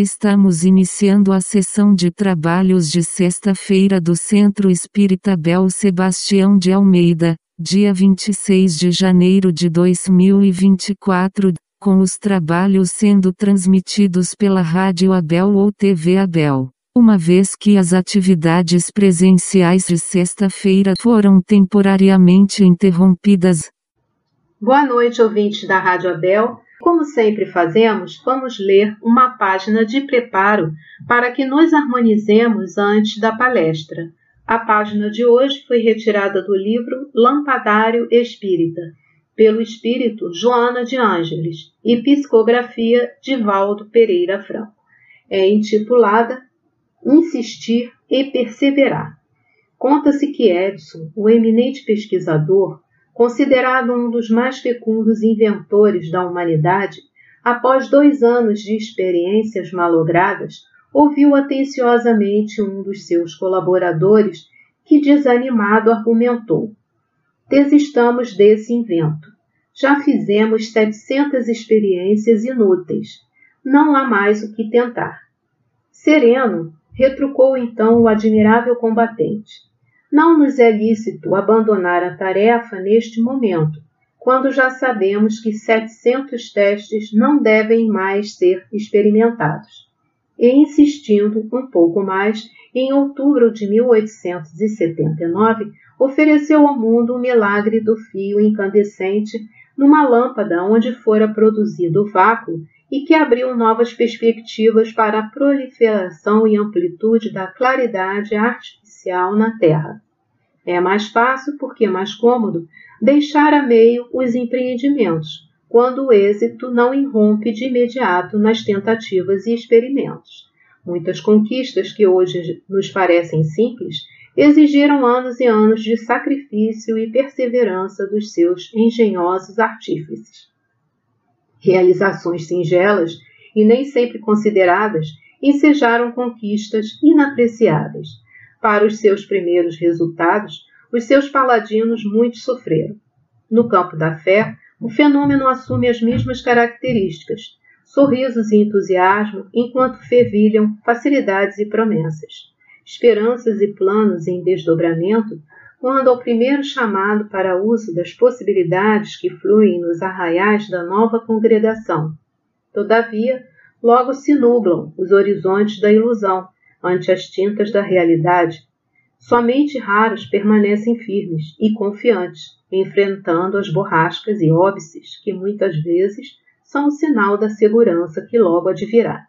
Estamos iniciando a sessão de trabalhos de sexta-feira do Centro Espírita Bel Sebastião de Almeida, dia 26 de janeiro de 2024, com os trabalhos sendo transmitidos pela Rádio Abel ou TV Abel. Uma vez que as atividades presenciais de sexta-feira foram temporariamente interrompidas. Boa noite, ouvintes da Rádio Abel. Como sempre fazemos, vamos ler uma página de preparo para que nos harmonizemos antes da palestra. A página de hoje foi retirada do livro Lampadário Espírita, pelo espírito Joana de Ângeles e psicografia de Valdo Pereira Franco. É intitulada Insistir e Perseverar. Conta-se que Edson, o eminente pesquisador, considerado um dos mais fecundos inventores da humanidade, após dois anos de experiências malogradas, ouviu atenciosamente um dos seus colaboradores que, desanimado, argumentou: Desistamos desse invento. Já fizemos 700 experiências inúteis. Não há mais o que tentar. Sereno, retrucou então o admirável combatente. Não nos é lícito abandonar a tarefa neste momento, quando já sabemos que 700 testes não devem mais ser experimentados. E insistindo um pouco mais, em outubro de 1879, ofereceu ao mundo o milagre do fio incandescente numa lâmpada onde fora produzido o vácuo e que abriu novas perspectivas para a proliferação e amplitude da claridade artificial na Terra. É mais fácil, porque é mais cômodo, deixar a meio os empreendimentos, quando o êxito não irrompe de imediato nas tentativas e experimentos. Muitas conquistas que hoje nos parecem simples exigiram anos e anos de sacrifício e perseverança dos seus engenhosos artífices realizações singelas e nem sempre consideradas, ensejaram conquistas inapreciáveis. Para os seus primeiros resultados, os seus paladinos muito sofreram. No campo da fé, o fenômeno assume as mesmas características: sorrisos e entusiasmo, enquanto fervilham facilidades e promessas. Esperanças e planos em desdobramento quando ao primeiro chamado para uso das possibilidades que fluem nos arraiais da nova congregação. Todavia, logo se nublam os horizontes da ilusão ante as tintas da realidade. Somente raros permanecem firmes e confiantes, enfrentando as borrascas e óbices que muitas vezes são o sinal da segurança que logo advirá.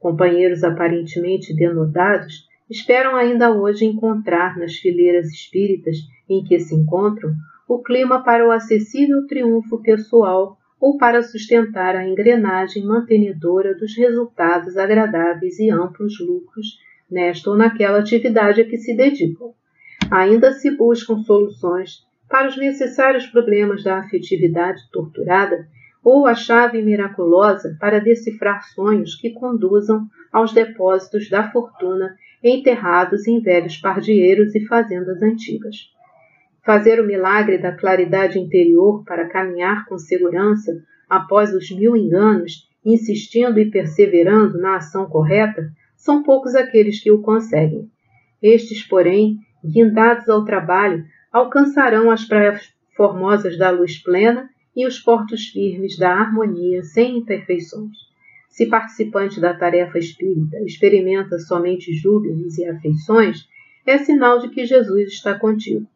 Companheiros aparentemente denodados esperam ainda hoje encontrar nas fileiras espíritas em que se encontram o clima para o acessível triunfo pessoal ou para sustentar a engrenagem mantenedora dos resultados agradáveis e amplos lucros nesta ou naquela atividade a que se dedicam. Ainda se buscam soluções para os necessários problemas da afetividade torturada ou a chave miraculosa para decifrar sonhos que conduzam aos depósitos da fortuna enterrados em velhos pardieiros e fazendas antigas. Fazer o milagre da claridade interior para caminhar com segurança após os mil enganos, insistindo e perseverando na ação correta, são poucos aqueles que o conseguem. Estes, porém, guindados ao trabalho, alcançarão as praias formosas da luz plena e os portos firmes da harmonia sem imperfeições. Se participante da tarefa espírita experimenta somente júbilos e afeições, é sinal de que Jesus está contigo.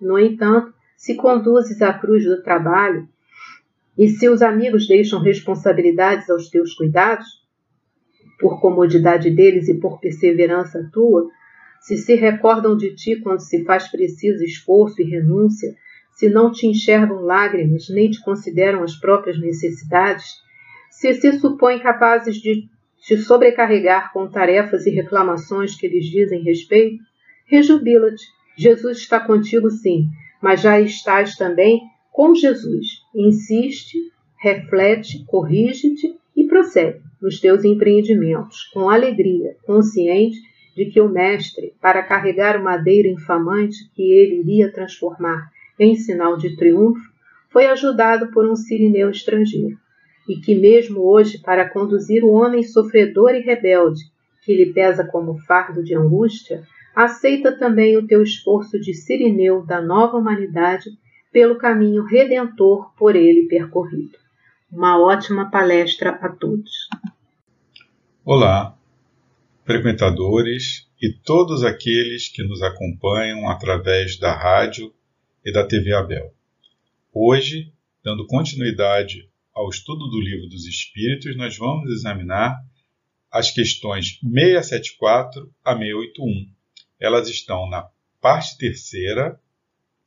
No entanto, se conduzes à cruz do trabalho e se os amigos deixam responsabilidades aos teus cuidados, por comodidade deles e por perseverança tua, se se recordam de ti quando se faz preciso esforço e renúncia, se não te enxergam lágrimas nem te consideram as próprias necessidades, se se supõem capazes de te sobrecarregar com tarefas e reclamações que lhes dizem respeito, rejubila-te. Jesus está contigo sim, mas já estás também com Jesus. Insiste, reflete, corrige-te e prossegue nos teus empreendimentos, com alegria, consciente de que o Mestre, para carregar o madeiro infamante que ele iria transformar em sinal de triunfo, foi ajudado por um sirineu estrangeiro. E que, mesmo hoje, para conduzir o homem sofredor e rebelde, que lhe pesa como fardo de angústia, aceita também o teu esforço de sirineu da nova humanidade pelo caminho redentor por ele percorrido. Uma ótima palestra a todos. Olá, frequentadores e todos aqueles que nos acompanham através da rádio e da TV Abel. Hoje, dando continuidade ao estudo do Livro dos Espíritos, nós vamos examinar as questões 674 a 681. Elas estão na parte terceira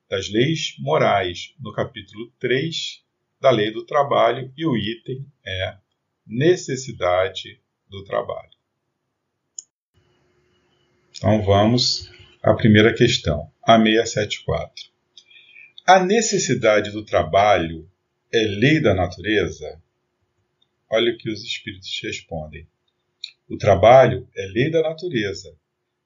das leis morais, no capítulo 3 da Lei do Trabalho, e o item é necessidade do trabalho. Então vamos à primeira questão, a 674. A necessidade do trabalho é lei da natureza? Olha o que os espíritos respondem. O trabalho é lei da natureza,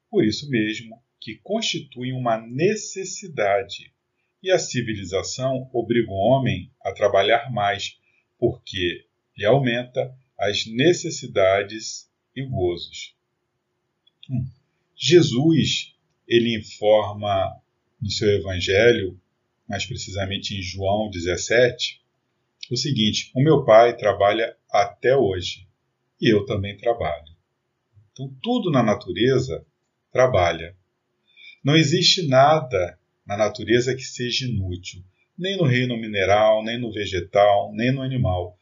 por isso mesmo que constitui uma necessidade. E a civilização obriga o homem a trabalhar mais, porque lhe aumenta as necessidades e gozos. Hum. Jesus, ele informa no seu evangelho, mais precisamente em João 17, o seguinte: O meu pai trabalha até hoje e eu também trabalho. Então, tudo na natureza trabalha. Não existe nada na natureza que seja inútil, nem no reino mineral, nem no vegetal, nem no animal.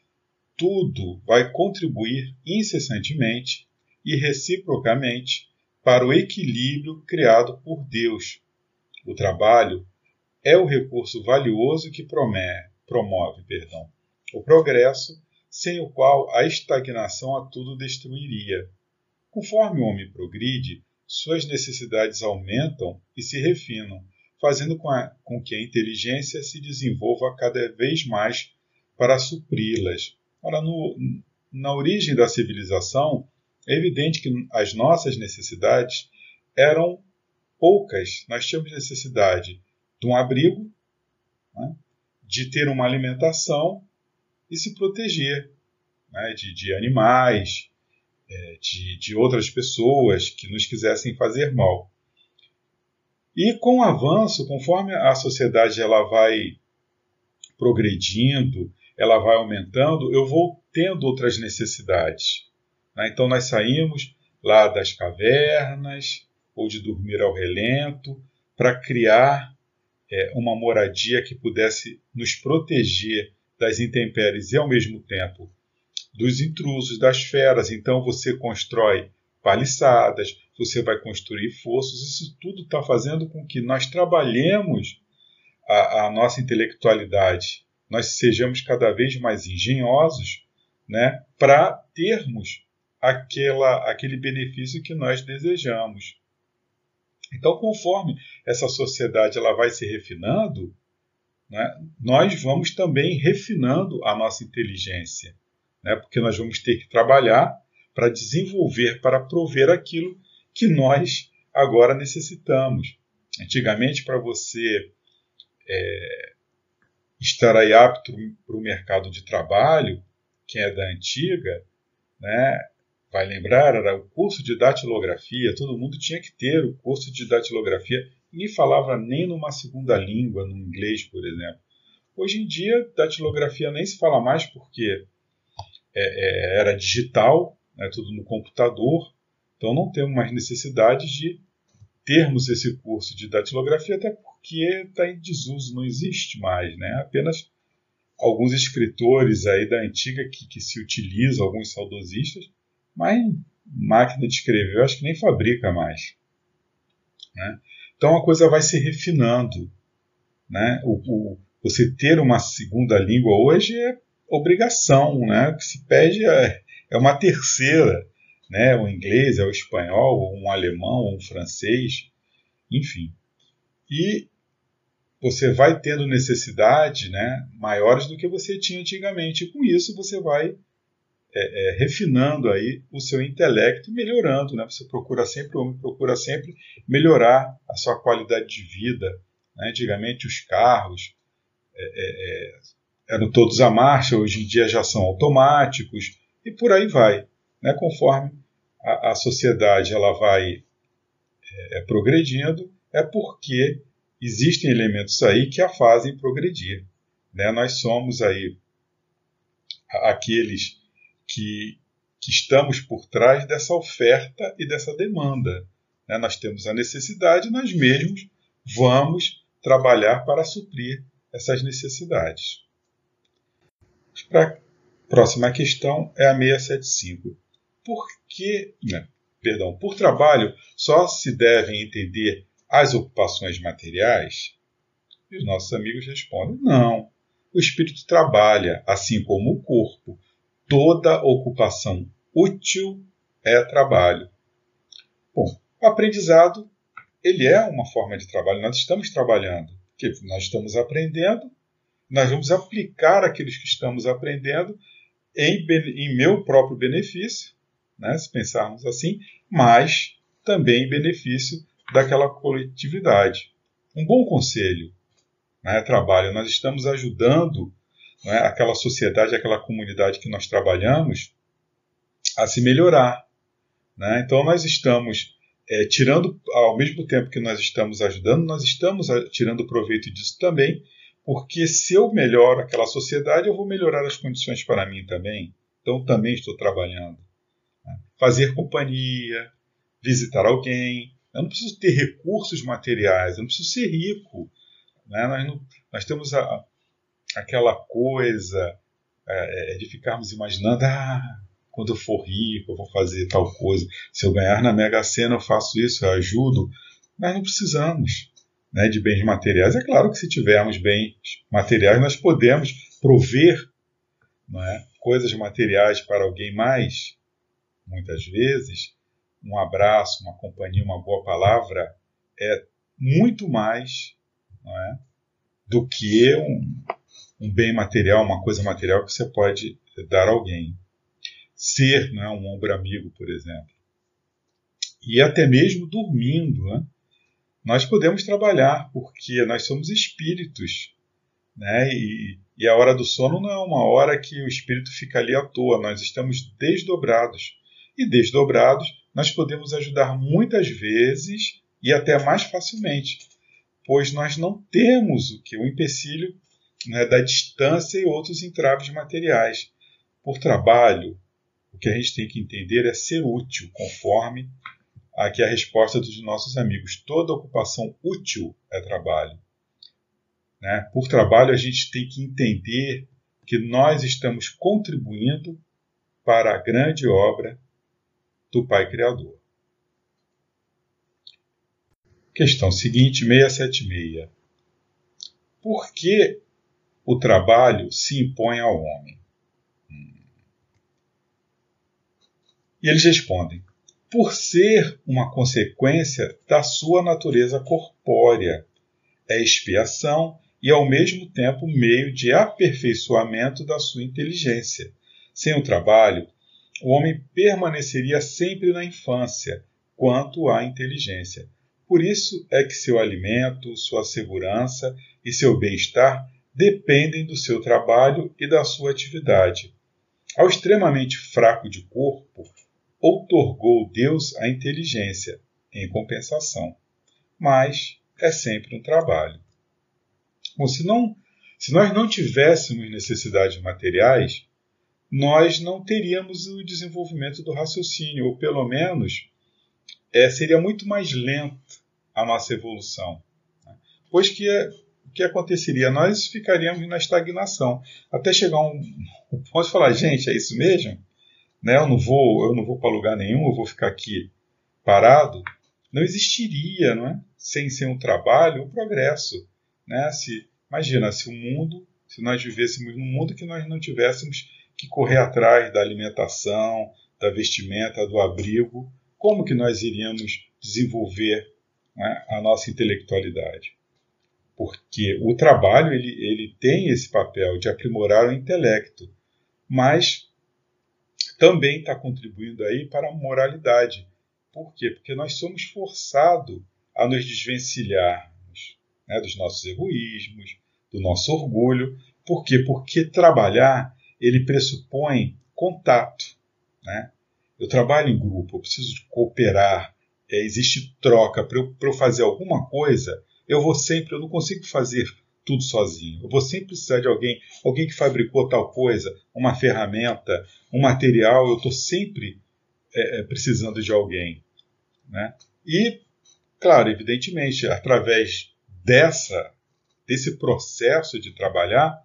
Tudo vai contribuir incessantemente e reciprocamente para o equilíbrio criado por Deus. O trabalho é o recurso valioso que promove, promove perdão, o progresso, sem o qual a estagnação a tudo destruiria. Conforme o homem progride, suas necessidades aumentam e se refinam, fazendo com, a, com que a inteligência se desenvolva cada vez mais para supri-las. Ora, no, na origem da civilização, é evidente que as nossas necessidades eram poucas. Nós tínhamos necessidade de um abrigo, né, de ter uma alimentação e se proteger né, de, de, animais, é, de, de outras pessoas que nos quisessem fazer mal. E com o avanço, conforme a sociedade ela vai progredindo, ela vai aumentando, eu vou tendo outras necessidades. Né? Então nós saímos lá das cavernas ou de dormir ao relento para criar é, uma moradia que pudesse nos proteger das intempéries e ao mesmo tempo dos intrusos, das feras. Então você constrói paliçadas, você vai construir fossos. Isso tudo está fazendo com que nós trabalhemos a, a, nossa intelectualidade, nós sejamos cada vez mais engenhosos, né, para termos aquela, aquele benefício que nós desejamos. Então, conforme essa sociedade ela vai se refinando, né, nós vamos também refinando a nossa inteligência, né, porque nós vamos ter que trabalhar para desenvolver, para prover aquilo que nós agora necessitamos. Antigamente, para você é, estar aí apto para o mercado de trabalho, quem é da antiga, né, vai lembrar, era o curso de datilografia, todo mundo tinha que ter o curso de datilografia. Ninguém falava nem numa segunda língua, no inglês, por exemplo. Hoje em dia, datilografia nem se fala mais porque é, é, era digital, né, tudo no computador, então não temos mais necessidade de termos esse curso de datilografia, até porque está em desuso, não existe mais, né? Apenas alguns escritores aí da antiga que, que se utilizam, alguns saudosistas, mas máquina de escrever eu acho que nem fabrica mais. Né? Então a coisa vai se refinando. Né? O, o, você ter uma segunda língua hoje é obrigação. Né? O que se pede é, é uma terceira. Né? O inglês, é o espanhol, ou um alemão, ou um francês, enfim. E você vai tendo necessidade né, maiores do que você tinha antigamente. E com isso você vai é, é, refinando aí o seu intelecto e melhorando, né? Você procura sempre, o homem procura sempre melhorar a sua qualidade de vida. Né? Antigamente os carros é, é, é eram todos à marcha, hoje em dia já são automáticos, e por aí vai, né? conforme a, a sociedade ela vai é, progredindo, é porque existem elementos aí que a fazem progredir. Né? Nós somos aí aqueles que, que estamos por trás dessa oferta e dessa demanda. Né? Nós temos a necessidade, nós mesmos vamos trabalhar para suprir essas necessidades. Para a próxima questão é a 675. Por que, né, perdão, por trabalho só se devem entender as ocupações materiais? E os nossos amigos respondem: não. O espírito trabalha, assim como o corpo. Toda ocupação útil é trabalho. Bom, o aprendizado ele é uma forma de trabalho. Nós estamos trabalhando, que nós estamos aprendendo, nós vamos aplicar aqueles que estamos aprendendo em, em meu próprio benefício, né, se pensarmos assim, mas também em benefício daquela coletividade. Um bom conselho, né, trabalho, nós estamos ajudando né, aquela sociedade, aquela comunidade que nós trabalhamos a se melhorar. Né? Então, nós estamos é, tirando, ao mesmo tempo que nós estamos ajudando, nós estamos tirando proveito disso também, porque se eu melhoro aquela sociedade, eu vou melhorar as condições para mim também. Então, também estou trabalhando. Né? Fazer companhia, visitar alguém. Eu não preciso ter recursos materiais, eu não preciso ser rico. Né? Nós, não, nós, temos a, aquela coisa é, é de ficarmos imaginando, ah, quando eu for rico, eu vou fazer tal coisa. Se eu ganhar na Mega Sena, eu faço isso, eu ajudo. Nós não precisamos né, de bens materiais. É claro que se tivermos bens materiais, nós podemos prover é, coisas materiais para alguém mais. Muitas vezes, um abraço, uma companhia, uma boa palavra é muito mais é, do que um, um bem material, uma coisa material que você pode dar a alguém ser né, um ombro amigo, por exemplo. E até mesmo dormindo, né, nós podemos trabalhar, porque nós somos espíritos. Né, e, e a hora do sono não é uma hora que o espírito fica ali à toa, nós estamos desdobrados. E desdobrados, nós podemos ajudar muitas vezes e até mais facilmente, pois nós não temos o que o empecilho né, da distância e outros entraves materiais. Por trabalho, o que a gente tem que entender é ser útil, conforme aqui a resposta dos nossos amigos. Toda ocupação útil é trabalho. Né? Por trabalho, a gente tem que entender que nós estamos contribuindo para a grande obra do Pai Criador. Questão seguinte, 676. Por que o trabalho se impõe ao homem? E eles respondem: por ser uma consequência da sua natureza corpórea, é expiação e ao mesmo tempo meio de aperfeiçoamento da sua inteligência. Sem o trabalho, o homem permaneceria sempre na infância quanto à inteligência. Por isso é que seu alimento, sua segurança e seu bem-estar dependem do seu trabalho e da sua atividade. Ao extremamente fraco de corpo, outorgou Deus a inteligência, em compensação. Mas é sempre um trabalho. Bom, se, não, se nós não tivéssemos necessidades materiais, nós não teríamos o desenvolvimento do raciocínio, ou pelo menos é, seria muito mais lento a nossa evolução. Né? Pois que o que aconteceria? Nós ficaríamos na estagnação, até chegar um, um ponto de falar, gente, é isso mesmo? né, eu não vou, eu não vou para lugar nenhum, eu vou ficar aqui parado, não existiria, não é? Sem ser um trabalho, um progresso, né? Se imagina se o mundo, se nós vivêssemos num mundo que nós não tivéssemos que correr atrás da alimentação, da vestimenta, do abrigo, como que nós iríamos desenvolver né, a nossa intelectualidade? Porque o trabalho ele, ele tem esse papel de aprimorar o intelecto, mas também está contribuindo aí para a moralidade. Por quê? Porque nós somos forçados a nos desvencilharmos né, dos nossos egoísmos, do nosso orgulho. Por quê? Porque trabalhar ele pressupõe contato. Né? Eu trabalho em grupo, eu preciso cooperar, é, existe troca. Para eu, eu fazer alguma coisa, eu vou sempre, eu não consigo fazer tudo sozinho. Eu vou sempre precisar de alguém, alguém que fabricou tal coisa, uma ferramenta, um material, eu estou sempre é, é, precisando de alguém. Né? E, claro, evidentemente, através dessa, desse processo de trabalhar,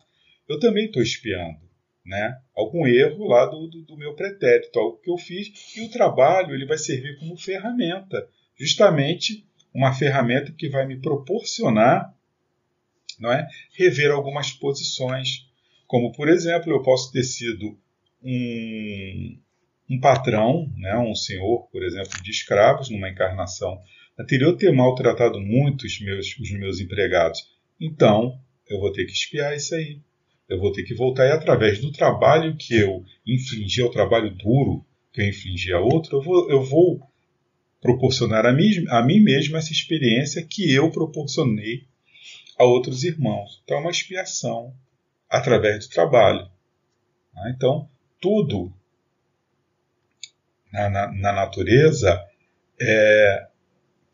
eu também estou espiando. Né? algum erro lá do, do, do, meu pretérito, algo que eu fiz, e o trabalho ele vai servir como ferramenta, justamente uma ferramenta que vai me proporcionar não é, rever algumas posições, como por exemplo, eu posso ter sido um, um patrão, né, um senhor, por exemplo, de escravos numa encarnação anterior ter maltratado muito os meus, os meus empregados. Então, eu vou ter que espiar isso aí. Eu vou ter que voltar e através do trabalho que eu infligi, o trabalho duro que eu infligi a outro, eu vou, eu vou proporcionar a mim, a mim mesmo essa experiência que eu proporcionei a outros irmãos. Então é uma expiação através do trabalho. Né? Então, tudo na, na, na natureza é,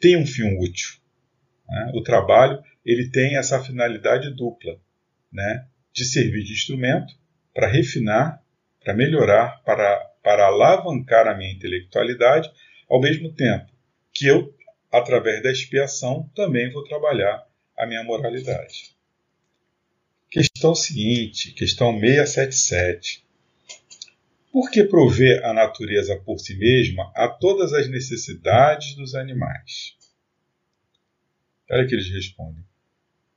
tem um fim útil. Né? O trabalho ele tem essa finalidade dupla, né? de servir de instrumento para refinar, para melhorar, para, para alavancar a minha intelectualidade, ao mesmo tempo que eu, através da expiação, também vou trabalhar a minha moralidade. Questão seguinte, questão 677. Por que prover a natureza por si mesma a todas as necessidades dos animais? Olha que eles respondem.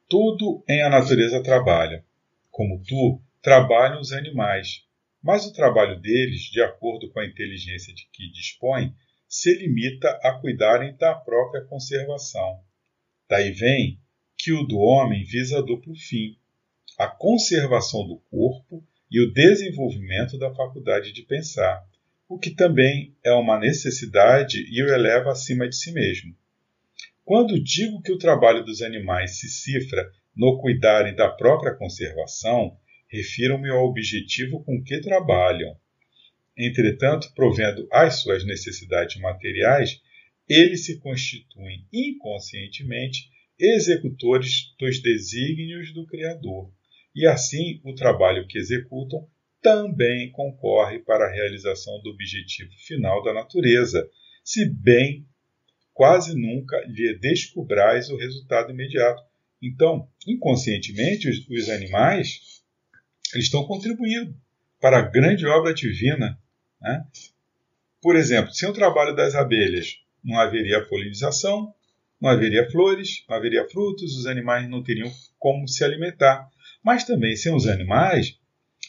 Tudo em a natureza trabalha, como tu, trabalham os animais, mas o trabalho deles, de acordo com a inteligência de que dispõem, se limita a cuidarem da própria conservação. Daí vem que o do homem visa duplo fim: a conservação do corpo e o desenvolvimento da faculdade de pensar, o que também é uma necessidade e o eleva acima de si mesmo. Quando digo que o trabalho dos animais se cifra no cuidarem da própria conservação, refiro-me ao objetivo com que trabalham. Entretanto, provendo as suas necessidades materiais, eles se constituem inconscientemente executores dos desígnios do Criador, e assim o trabalho que executam também concorre para a realização do objetivo final da natureza, se bem quase nunca lhe descobrais o resultado imediato, então, inconscientemente, os, os animais eles estão contribuindo para a grande obra divina. Né? Por exemplo, sem o trabalho das abelhas, não haveria polinização, não haveria flores, não haveria frutos, os animais não teriam como se alimentar. Mas também, sem os animais,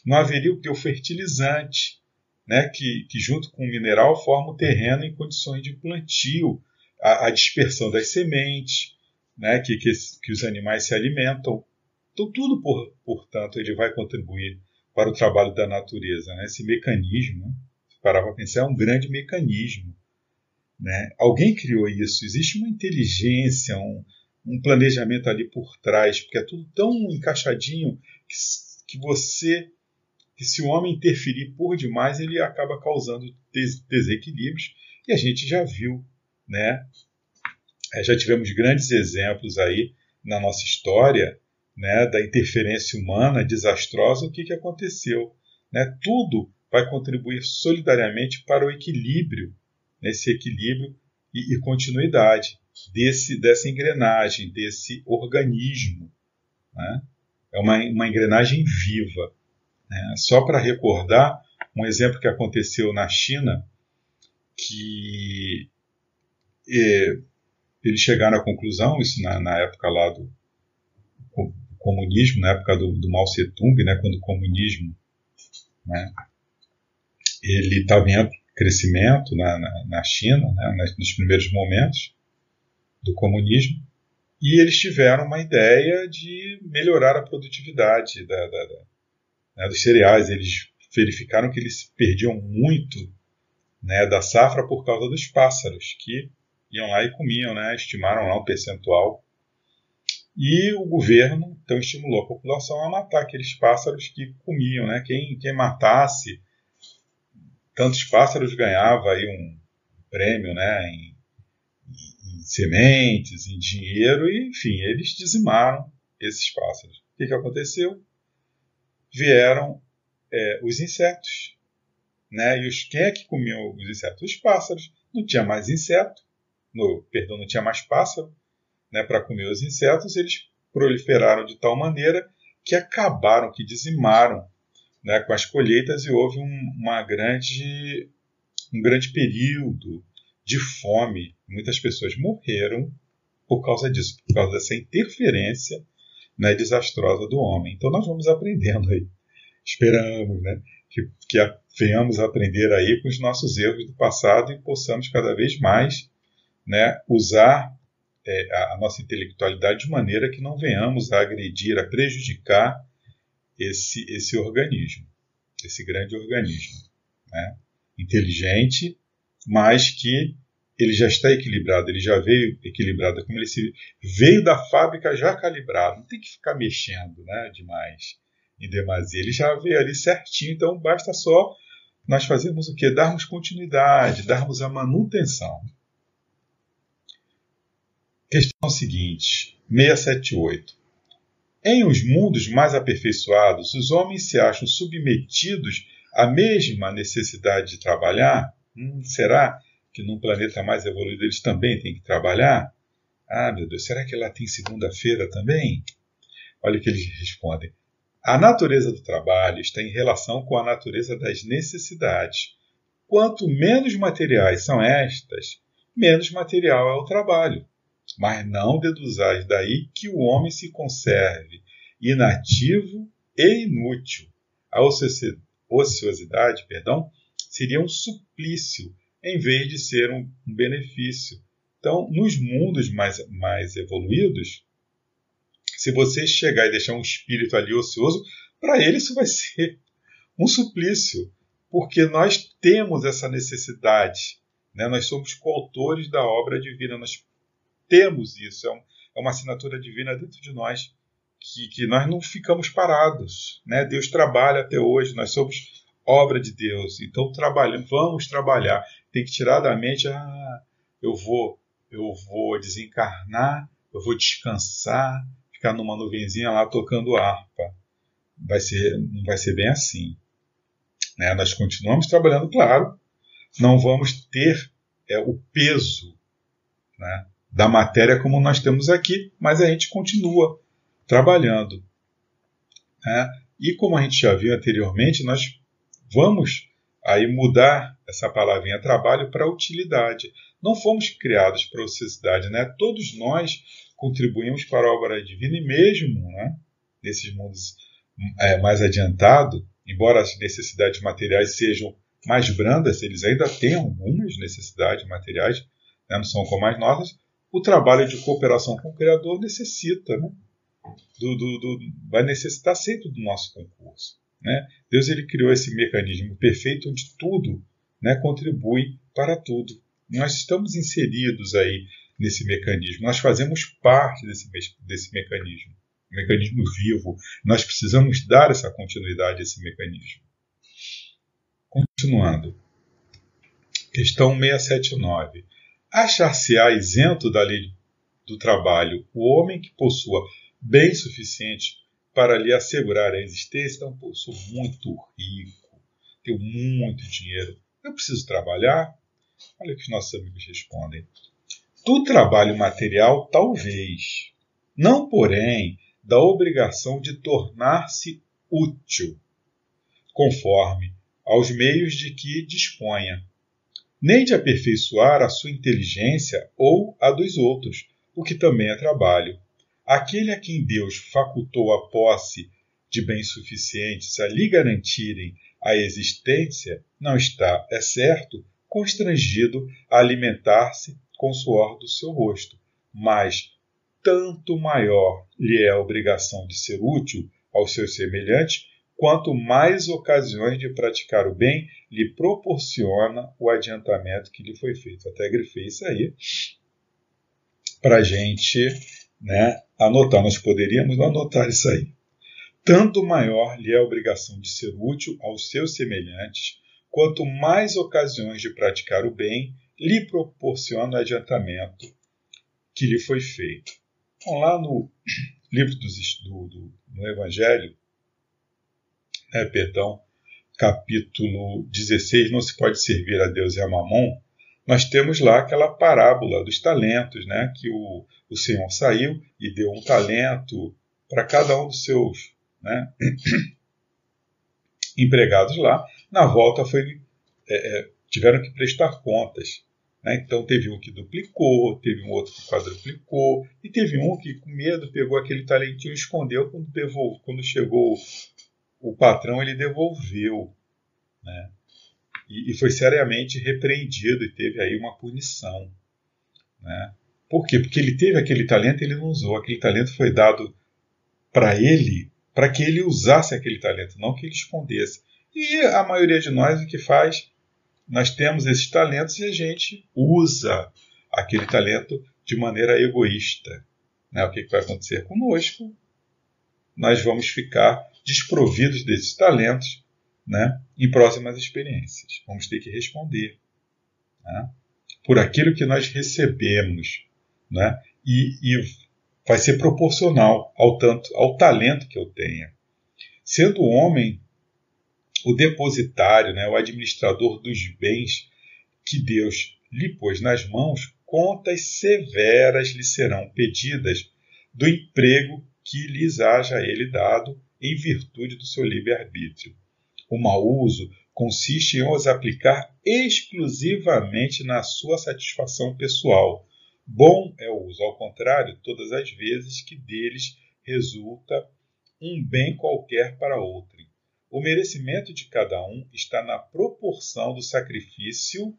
não haveria o? O fertilizante, né? que, que junto com o mineral forma o terreno em condições de plantio, a, a dispersão das sementes, né, que, que, que os animais se alimentam. Então, tudo, por, portanto, ele vai contribuir para o trabalho da natureza. Né? Esse mecanismo, se parar para pensar, é um grande mecanismo. Né? Alguém criou isso, existe uma inteligência, um, um planejamento ali por trás, porque é tudo tão encaixadinho que, que você, que se o homem interferir por demais, ele acaba causando des desequilíbrios, e a gente já viu né, é, já tivemos grandes exemplos aí na nossa história né, da interferência humana desastrosa. O que, que aconteceu? Né? Tudo vai contribuir solidariamente para o equilíbrio, nesse equilíbrio e, e continuidade desse, dessa engrenagem, desse organismo. Né? É uma, uma engrenagem viva. Né? Só para recordar um exemplo que aconteceu na China, que é, eles chegaram à conclusão, isso na, na época lá do comunismo, na época do, do Mao Tse-tung, né, quando o comunismo né, ele estava em crescimento na, na, na China, né, nos primeiros momentos do comunismo, e eles tiveram uma ideia de melhorar a produtividade da, da, da, né, dos cereais. Eles verificaram que eles perdiam muito né, da safra por causa dos pássaros, que iam lá e comiam, né? Estimaram lá um percentual E o governo então estimulou a população a matar aqueles pássaros que comiam, né? Quem, quem matasse tantos pássaros ganhava aí um prêmio, né? Em, em sementes, em dinheiro, e enfim, eles dizimaram esses pássaros. O que, que aconteceu? Vieram é, os insetos, né? E os, quem é que comiam os insetos? Os pássaros. Não tinha mais inseto, no, perdão, não tinha mais pássaro, né? Para comer os insetos, eles proliferaram de tal maneira que acabaram, que dizimaram né, com as colheitas e houve um, uma grande, um grande período de fome. Muitas pessoas morreram por causa disso, por causa dessa interferência né, desastrosa do homem. Então nós vamos aprendendo aí. Esperamos né, que, que a, venhamos aprender aí com os nossos erros do passado e possamos cada vez mais né, usar é, a, a nossa intelectualidade de maneira que não venhamos a agredir, a prejudicar esse, esse organismo, esse grande organismo. Né? Inteligente, mas que ele já está equilibrado, ele já veio equilibrado, como ele se, veio da fábrica já calibrado, não tem que ficar mexendo né, demais, em demasia, ele já veio ali certinho, então basta só nós fazermos o que? Darmos continuidade, darmos a manutenção. Questão seguinte, 678. Em os mundos mais aperfeiçoados, os homens se acham submetidos à mesma necessidade de trabalhar? Hum, será que num planeta mais evoluído eles também têm que trabalhar? Ah, meu Deus, será que lá tem segunda-feira também? Olha o que eles respondem. A natureza do trabalho está em relação com a natureza das necessidades. Quanto menos materiais são estas, menos material é o trabalho mas não deduzais daí que o homem se conserve inativo e inútil. A ociosidade, perdão, seria um suplício em vez de ser um benefício. Então, nos mundos mais, mais evoluídos, se você chegar e deixar um espírito ali ocioso, para ele isso vai ser um suplício, porque nós temos essa necessidade. Né? Nós somos coautores da obra divina, nós temos isso, é, um, é uma assinatura divina dentro de nós, que, que nós não ficamos parados. Né? Deus trabalha até hoje, nós somos obra de Deus, então trabalhamos, vamos trabalhar. Tem que tirar da mente, ah, eu vou, eu vou desencarnar, eu vou descansar, ficar numa nuvenzinha lá tocando harpa. Vai ser, não vai ser bem assim. Né? Nós continuamos trabalhando, claro, não vamos ter é, o peso né, da matéria como nós temos aqui, mas a gente continua trabalhando. Né? E como a gente já viu anteriormente, nós vamos aí mudar essa palavrinha trabalho para utilidade. Não fomos criados para ociosidade, né? Todos nós contribuímos para a obra divina e mesmo, né, nesses mundos é, mais adiantados, embora as necessidades materiais sejam mais brandas, eles ainda têm algumas necessidades materiais, né, não são como as nossas, o trabalho de cooperação com o Criador necessita, né? Do, do, do, vai necessitar sempre do nosso concurso. Né? Deus ele criou esse mecanismo perfeito onde tudo né, contribui para tudo. Nós estamos inseridos aí nesse mecanismo, nós fazemos parte desse, desse mecanismo, um mecanismo vivo. Nós precisamos dar essa continuidade a esse mecanismo. Continuando. Questão 679. Achar-se-á isento da lei do trabalho o homem que possua bem suficiente para lhe assegurar a existência? Então, pô, sou muito rico, tenho muito dinheiro, eu preciso trabalhar? Olha o que os nossos amigos respondem. Do trabalho material, talvez. Não, porém, da obrigação de tornar-se útil, conforme aos meios de que disponha nem de aperfeiçoar a sua inteligência ou a dos outros, o que também é trabalho. Aquele a quem Deus facultou a posse de bens suficientes a lhe garantirem a existência, não está, é certo, constrangido a alimentar-se com o suor do seu rosto, mas tanto maior lhe é a obrigação de ser útil aos seus semelhantes, quanto mais ocasiões de praticar o bem lhe proporciona o adiantamento que lhe foi feito. Até grifei isso aí para a gente né, anotar. Nós poderíamos anotar isso aí. Tanto maior lhe é a obrigação de ser útil aos seus semelhantes, quanto mais ocasiões de praticar o bem lhe proporciona o adiantamento que lhe foi feito. Então, lá no livro dos, do, do, no Evangelho, né, perdão, capítulo 16, não se pode servir a Deus e a Mamon, nós temos lá aquela parábola dos talentos, né, que o, o Senhor saiu e deu um talento para cada um dos seus né, empregados lá. Na volta foi, é, é, tiveram que prestar contas. Né? Então teve um que duplicou, teve um outro que quadruplicou, e teve um que, com medo, pegou aquele talentinho e escondeu. Quando, devolve, quando chegou o patrão, ele devolveu. Né? E, e, foi seriamente repreendido e teve aí uma punição. Né? Por quê? Porque ele teve aquele talento e ele não usou. Aquele talento foi dado para ele, para que ele usasse aquele talento, não que ele escondesse. E a maioria de nós o que faz nós temos esses talentos e a gente usa aquele talento de maneira egoísta. Né? O que, vai acontecer conosco? Nós vamos ficar desprovidos desses talentos né? em próximas experiências. Vamos ter que responder né? por aquilo que nós recebemos. Né? E, e vai ser proporcional ao, tanto, ao talento que eu tenha. Sendo homem o depositário, né, o administrador dos bens que Deus lhe pôs nas mãos, contas severas lhe serão pedidas do emprego que lhes haja ele dado em virtude do seu livre-arbítrio. O mau uso consiste em os aplicar exclusivamente na sua satisfação pessoal. Bom é o uso, ao contrário, todas as vezes que deles resulta um bem qualquer para outrem. O merecimento de cada um está na proporção do sacrifício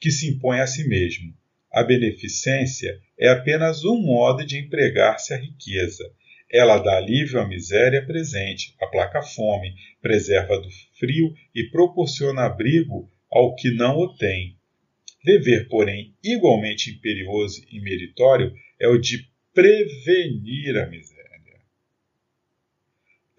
que se impõe a si mesmo. A beneficência é apenas um modo de empregar-se a riqueza. Ela dá alívio à miséria presente, aplaca a fome, preserva do frio e proporciona abrigo ao que não o tem. Dever, porém, igualmente imperioso e meritório é o de prevenir a miséria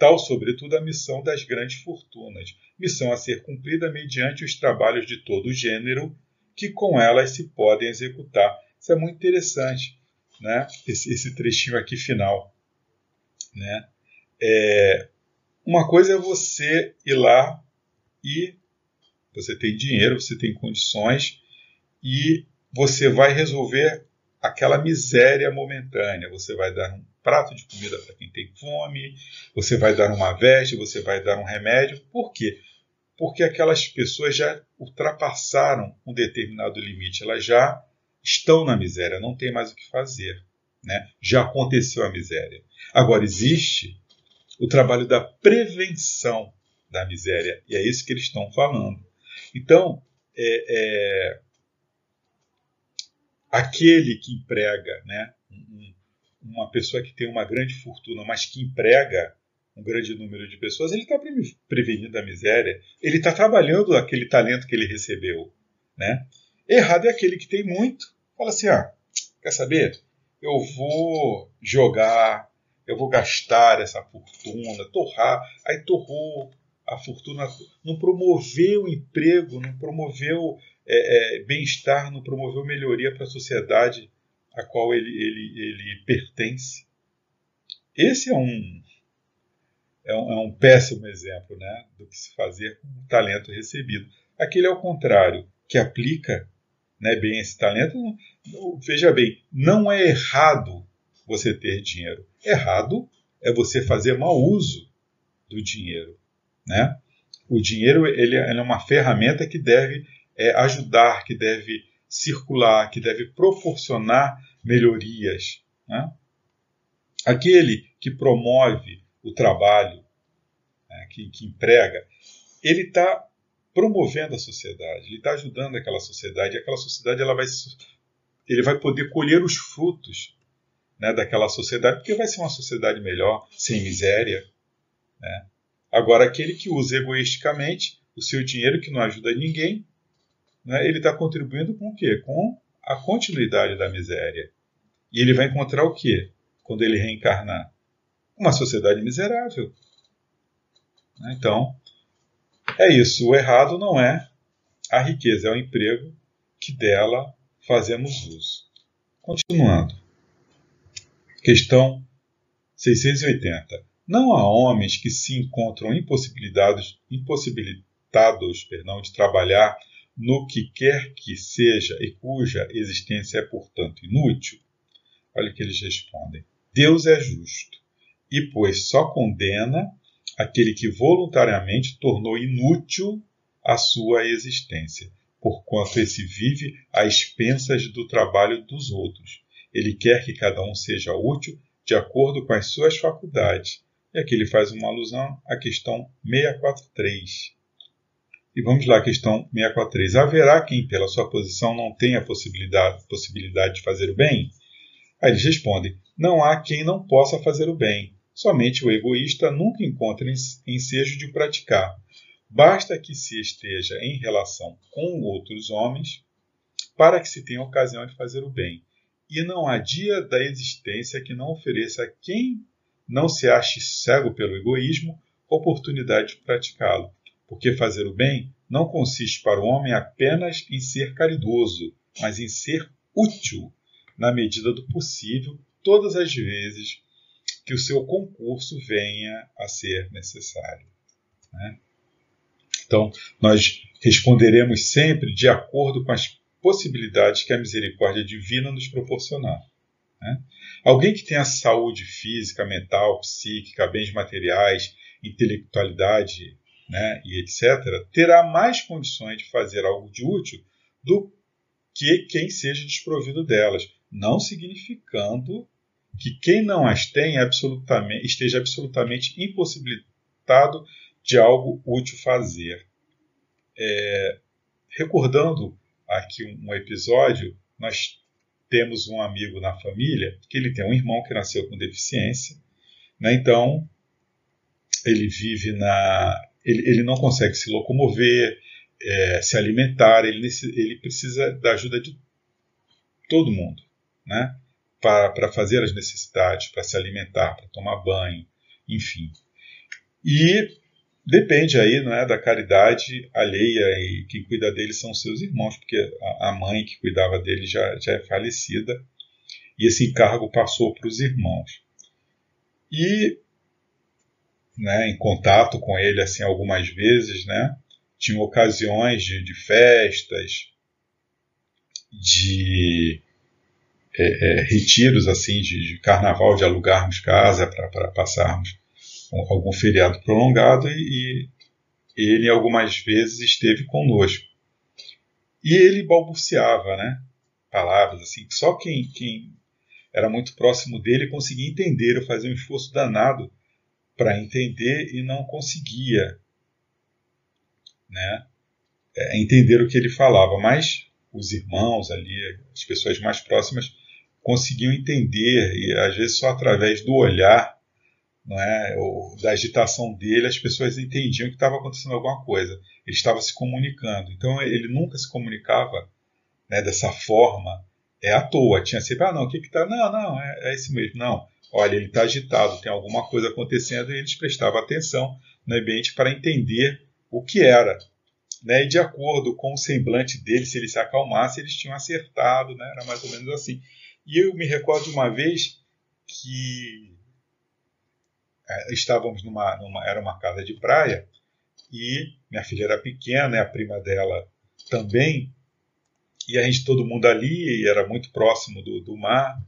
tal, sobretudo, a missão das grandes fortunas, missão a ser cumprida mediante os trabalhos de todo gênero que com elas se podem executar. Isso é muito interessante, né? esse, esse trechinho aqui final. Né? É, uma coisa é você ir lá e você tem dinheiro, você tem condições e você vai resolver aquela miséria momentânea. Você vai dar um prato de comida para quem tem fome, você vai dar uma veste, você vai dar um remédio. Por quê? Porque aquelas pessoas já ultrapassaram um determinado limite, elas já estão na miséria, não tem mais o que fazer. Né? Já aconteceu a miséria. Agora, existe o trabalho da prevenção da miséria, e é isso que eles estão falando. Então, é, é, aquele que emprega né, um, uma pessoa que tem uma grande fortuna, mas que emprega um grande número de pessoas, ele está prevenindo a miséria, ele está trabalhando aquele talento que ele recebeu. Né? Errado é aquele que tem muito, fala assim: ah, quer saber? Eu vou jogar, eu vou gastar essa fortuna, torrar. Aí torrou a fortuna, não promoveu emprego, não promoveu é, é, bem-estar, não promoveu melhoria para a sociedade a qual ele, ele, ele pertence. Esse é um, é um, é um péssimo exemplo né, do que se fazer com o talento recebido. Aquele, ao contrário, que aplica né, bem esse talento, veja bem, não é errado você ter dinheiro. Errado é você fazer mau uso do dinheiro. Né? O dinheiro ele é uma ferramenta que deve é, ajudar, que deve circular, que deve proporcionar melhorias. Né? Aquele que promove o trabalho, né, que, que emprega, ele está promovendo a sociedade, ele está ajudando aquela sociedade, e aquela sociedade ela vai, ele vai poder colher os frutos né, daquela sociedade, porque vai ser uma sociedade melhor, sem miséria. Né? Agora, aquele que usa egoisticamente o seu dinheiro, que não ajuda ninguém, né, ele está contribuindo com o quê? Com a continuidade da miséria. E ele vai encontrar o quê? quando ele reencarnar? Uma sociedade miserável. Então, é isso. O errado não é a riqueza, é o emprego que dela fazemos uso. Continuando. Questão 680. Não há homens que se encontram impossibilitados, impossibilitados perdão, de trabalhar no que quer que seja e cuja existência é, portanto, inútil? Olha o que eles respondem. Deus é justo, e pois só condena aquele que voluntariamente tornou inútil a sua existência, porquanto esse vive às expensas do trabalho dos outros. Ele quer que cada um seja útil de acordo com as suas faculdades, e aqui ele faz uma alusão à questão 643. E vamos lá, questão 643. Haverá quem, pela sua posição, não tenha possibilidade, possibilidade de fazer o bem? Aí eles respondem: não há quem não possa fazer o bem. Somente o egoísta nunca encontra ensejo de praticar. Basta que se esteja em relação com outros homens para que se tenha ocasião de fazer o bem. E não há dia da existência que não ofereça a quem não se ache cego pelo egoísmo, oportunidade de praticá-lo, porque fazer o bem não consiste para o homem apenas em ser caridoso, mas em ser útil, na medida do possível, todas as vezes que o seu concurso venha a ser necessário. Né? Então, nós responderemos sempre de acordo com as possibilidades que a misericórdia divina nos proporcionar. Né? Alguém que tenha saúde física, mental, psíquica, bens materiais, intelectualidade né, e etc., terá mais condições de fazer algo de útil do que quem seja desprovido delas, não significando que quem não as tem absolutamente, esteja absolutamente impossibilitado de algo útil fazer. É, recordando aqui um episódio, nós temos um amigo na família que ele tem um irmão que nasceu com deficiência, né? então ele vive na. Ele, ele não consegue se locomover, é, se alimentar, ele, ele precisa da ajuda de todo mundo, né? Para fazer as necessidades, para se alimentar, para tomar banho, enfim. E Depende aí não é, da caridade alheia e quem cuida dele são seus irmãos, porque a, mãe que cuidava dele já, já é falecida e esse encargo passou para os irmãos. E né, em contato com ele assim algumas vezes, né, tinha ocasiões de, de festas, de é, é, retiros assim de, de, carnaval, de alugarmos casa para passarmos algum feriado prolongado e, e ele algumas vezes esteve conosco. E ele balbuciava, né? Palavras assim, só quem, quem era muito próximo dele conseguia entender. Eu fazia um esforço danado para entender e não conseguia, né? É, entender o que ele falava. Mas os irmãos ali, as pessoas mais próximas, conseguiam entender e às vezes só através do olhar não é, ou da agitação dele, as pessoas entendiam que estava acontecendo alguma coisa. Ele estava se comunicando. Então ele nunca se comunicava né, dessa forma é à toa. Tinha sempre, ah, não, o que está? Não, não, é, é esse mesmo. Não, olha, ele está agitado, tem alguma coisa acontecendo e eles prestavam atenção no ambiente para entender o que era. Né, e de acordo com o semblante dele, se ele se acalmasse, eles tinham acertado, né, era mais ou menos assim. E eu me recordo de uma vez que é, estávamos numa, numa, era uma casa de praia e minha filha era pequena, a prima dela também, e a gente todo mundo ali era muito próximo do, do mar.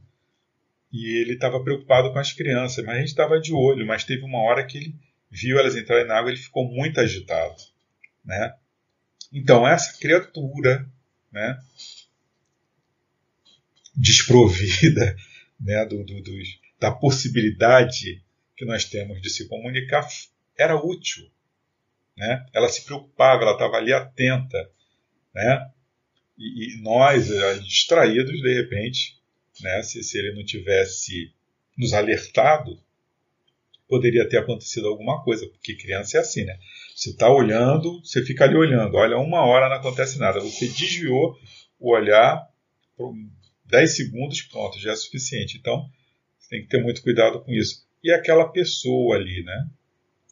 E ele estava preocupado com as crianças, mas a gente estava de olho, mas teve uma hora que ele viu elas entrarem na água, ele ficou muito agitado, né? Então essa criatura, né, desprovida, né, do, do, da possibilidade que nós temos de se comunicar era útil. Né? Ela se preocupava, ela estava ali atenta. Né? E, e nós, eh, distraídos, de repente, né? se, se ele não tivesse nos alertado, poderia ter acontecido alguma coisa, porque criança é assim, né? Você está olhando, você fica ali olhando, olha, uma hora não acontece nada. Você desviou o olhar 10 segundos, pronto, já é suficiente. Então, tem que ter muito cuidado com isso. E aquela pessoa ali, né?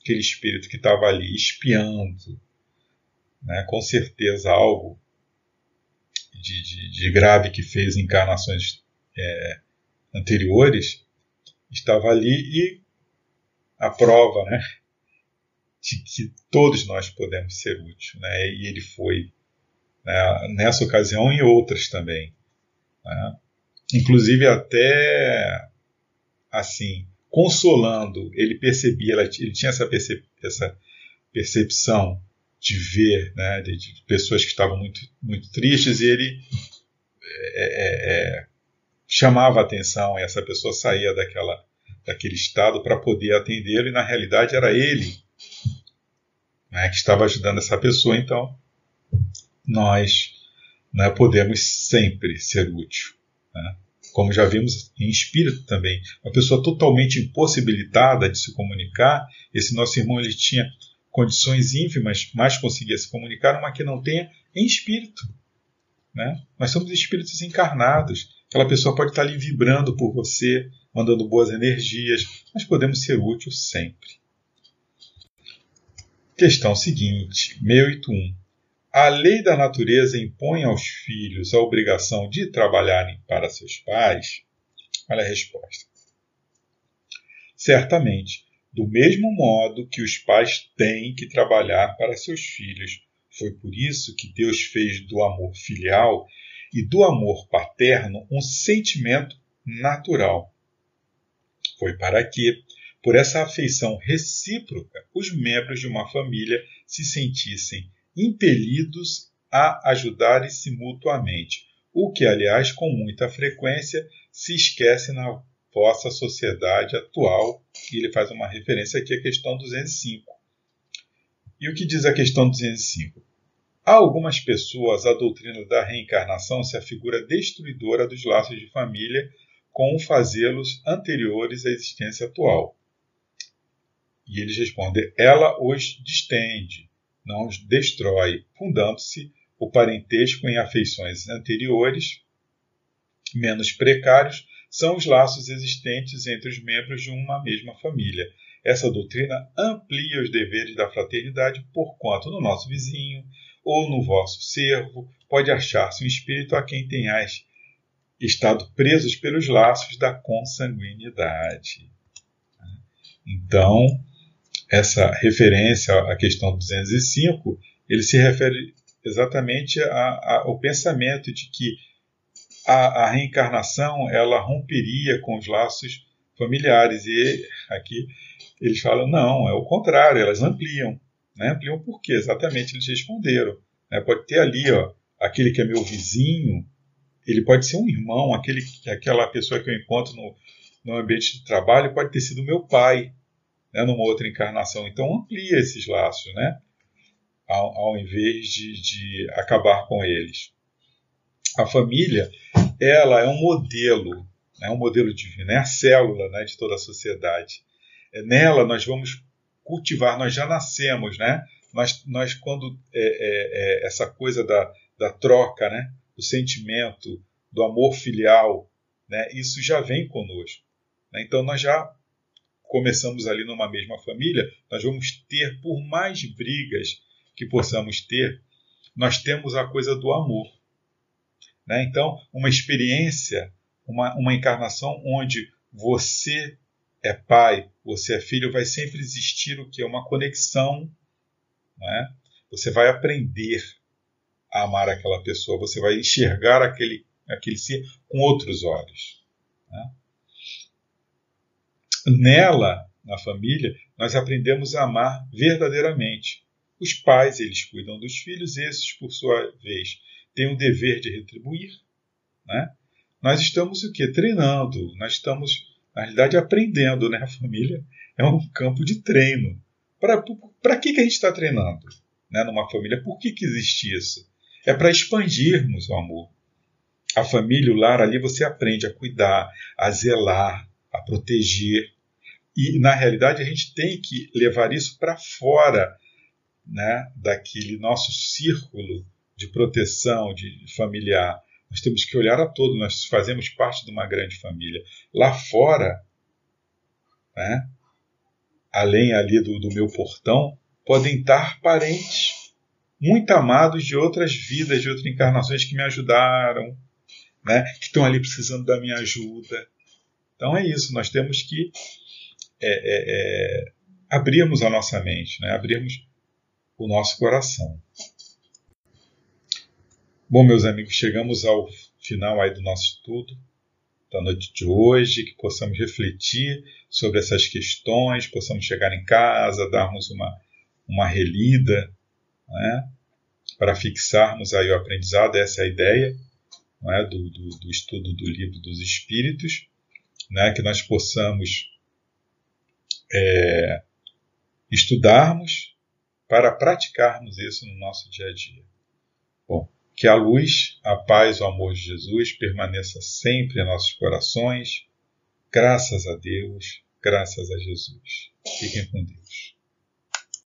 Aquele espírito que estava ali espiando, né? Com certeza algo de, de, de grave que fez encarnações é, anteriores, estava ali e a prova, né? De que todos nós podemos ser úteis, né? E ele foi né, nessa ocasião e outras também. Né? Inclusive até assim, consolando, ele percebia, ele tinha essa, percep essa percepção de ver, né, de, de, pessoas que estavam muito, muito tristes e ele é, é, é chamava atenção e essa pessoa saía daquela, daquele estado para poder atendê-lo e na realidade era ele né, que estava ajudando essa pessoa. Então, nós né, podemos sempre ser útil. Né? Como já vimos em espírito também, uma pessoa totalmente impossibilitada de se comunicar, esse nosso irmão ele tinha condições ínfimas, mas conseguia se comunicar, uma que não tenha em espírito. Né? Nós somos espíritos encarnados. Aquela pessoa pode estar ali vibrando por você, mandando boas energias, mas podemos ser úteis sempre. Questão seguinte, 681. A lei da natureza impõe aos filhos a obrigação de trabalharem para seus pais? Olha a resposta. Certamente, do mesmo modo que os pais têm que trabalhar para seus filhos. Foi por isso que Deus fez do amor filial e do amor paterno um sentimento natural. Foi para que, por essa afeição recíproca, os membros de uma família se sentissem impelidos a ajudarem-se mutuamente, o que, aliás, com muita frequência se esquece na vossa sociedade atual. E ele faz uma referência aqui à questão 205. E o que diz a questão 205? Há algumas pessoas, a doutrina da reencarnação se afigura destruidora dos laços de família com fazê-los anteriores à existência atual. E eles respondem: ela os distende, não os destrói, fundando-se o parentesco em afeições anteriores, menos precários, são os laços existentes entre os membros de uma mesma família. Essa doutrina amplia os deveres da fraternidade, porquanto no nosso vizinho ou no vosso servo pode achar-se um espírito a quem tenhais estado presos pelos laços da consanguinidade. Então, essa referência à questão 205, ele se refere exatamente a, a, ao pensamento de que a, a, reencarnação ela romperia com os laços familiares. E aqui eles falam, não, é o contrário, elas ampliam. Né? Ampliam por quê? Exatamente, eles responderam. Né? Pode ter ali ó, aquele que é meu vizinho, ele pode ser um irmão, aquele, aquela pessoa que eu encontro no, no ambiente de trabalho pode ter sido meu pai, né, numa outra encarnação. Então amplia esses laços, né? Ao, ao invés de, de acabar com eles. A família, ela é um modelo, é né, um modelo divino, é a célula né, de toda a sociedade. É, nela nós vamos cultivar, nós já nascemos, né? Nós, nós quando é, é, é, essa coisa da, da troca, né? Do sentimento, do amor filial, né? Isso já vem conosco. Né? Então nós já começamos ali numa mesma família, nós vamos ter, por mais brigas que possamos ter, nós temos a coisa do amor. Né? Então, uma experiência, uma, uma encarnação onde você é pai, você é filho, vai sempre existir o que é uma conexão. Né? Você vai aprender a amar aquela pessoa, você vai enxergar aquele, aquele ser com outros olhos. Né? Nela, na família, nós aprendemos a amar verdadeiramente. Os pais, eles cuidam dos filhos, esses, por sua vez, têm o dever de retribuir. Né? Nós estamos o quê? Treinando. Nós estamos, na realidade, aprendendo. Né? A família é um campo de treino. Para que, que a gente está treinando né? numa família? Por que, que existe isso? É para expandirmos o amor. A família, o lar, ali você aprende a cuidar, a zelar, a proteger, e, na realidade, a gente tem que levar isso para fora né, daquele nosso círculo de proteção de familiar. Nós temos que olhar a todo, nós fazemos parte de uma grande família. Lá fora, né, além ali do, do meu portão, podem estar parentes muito amados de outras vidas, de outras encarnações que me ajudaram, né, que estão ali precisando da minha ajuda. Então é isso, nós temos que é, é, abrirmos a nossa mente, né, abrirmos o nosso coração. Bom, meus amigos, chegamos ao final aí do nosso estudo da noite de hoje, que possamos refletir sobre essas questões, possamos chegar em casa, darmos uma, uma relida, né, para fixarmos aí o aprendizado, essa é a ideia né, do, do, do, estudo do livro dos Espíritos, né, que nós possamos é, estudarmos para praticarmos isso no nosso dia a dia. Bom, que a luz, a paz, o amor de Jesus permaneça sempre em nossos corações. Graças a Deus, graças a Jesus. Fiquem com Deus.